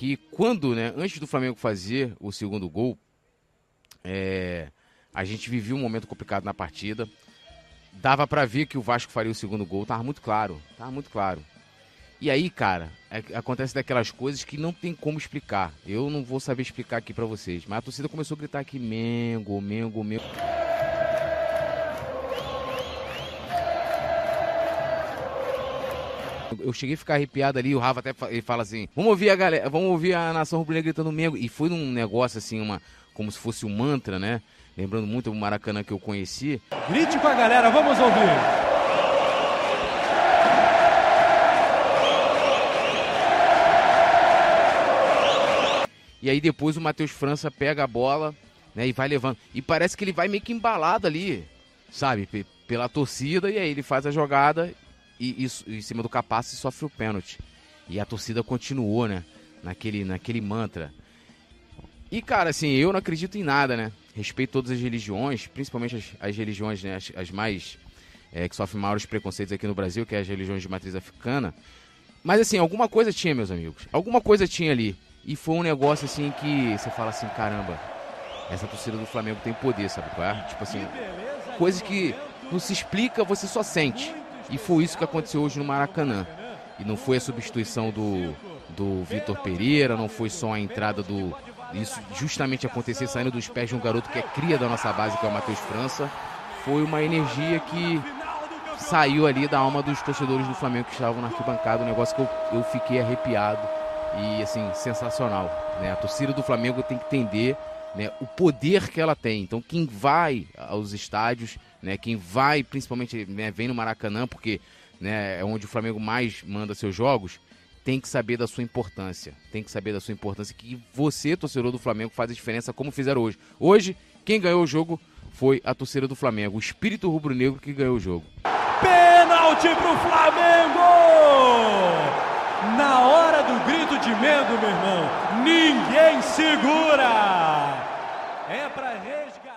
que quando, né, antes do Flamengo fazer o segundo gol, é, a gente vivia um momento complicado na partida. Dava para ver que o Vasco faria o segundo gol, tava muito claro, tava muito claro. E aí, cara, é, acontece daquelas coisas que não tem como explicar. Eu não vou saber explicar aqui para vocês, mas a torcida começou a gritar aqui Mengo, Mengo, Mengo. Eu cheguei a ficar arrepiado ali, o Rafa até ele fala assim: "Vamos ouvir a galera, vamos ouvir a nação rubro-negra gritando Mengo". E foi num negócio assim, uma como se fosse um mantra, né? Lembrando muito o Maracanã que eu conheci. Grite com a galera, vamos ouvir. E aí depois o Matheus França pega a bola, né, e vai levando. E parece que ele vai meio que embalado ali, sabe, pela torcida, e aí ele faz a jogada e, e em cima do Capasso sofre o pênalti. E a torcida continuou, né, naquele, naquele mantra. E, cara, assim, eu não acredito em nada, né? Respeito todas as religiões, principalmente as, as religiões, né, as, as mais. É, que sofrem maiores preconceitos aqui no Brasil, que é as religiões de matriz africana. Mas, assim, alguma coisa tinha, meus amigos. Alguma coisa tinha ali. E foi um negócio, assim, que você fala assim: caramba, essa torcida do Flamengo tem poder, sabe qual é? Tipo assim, coisas que não se explica, você só sente. E foi isso que aconteceu hoje no Maracanã. E não foi a substituição do, do Vitor Pereira, não foi só a entrada do, isso justamente acontecer saindo dos pés de um garoto que é cria da nossa base, que é o Matheus França, foi uma energia que saiu ali da alma dos torcedores do Flamengo que estavam na arquibancada, um negócio que eu, eu fiquei arrepiado e assim, sensacional. Né? A torcida do Flamengo tem que entender né, o poder que ela tem. Então quem vai aos estádios, né, quem vai, principalmente, né, vem no Maracanã, porque né, é onde o Flamengo mais manda seus jogos, tem que saber da sua importância. Tem que saber da sua importância. Que você, torcedor do Flamengo, faz a diferença como fizeram hoje. Hoje, quem ganhou o jogo foi a torcida do Flamengo. O espírito rubro-negro que ganhou o jogo. Pênalti pro Flamengo! Ninguém segura! É pra resgatar.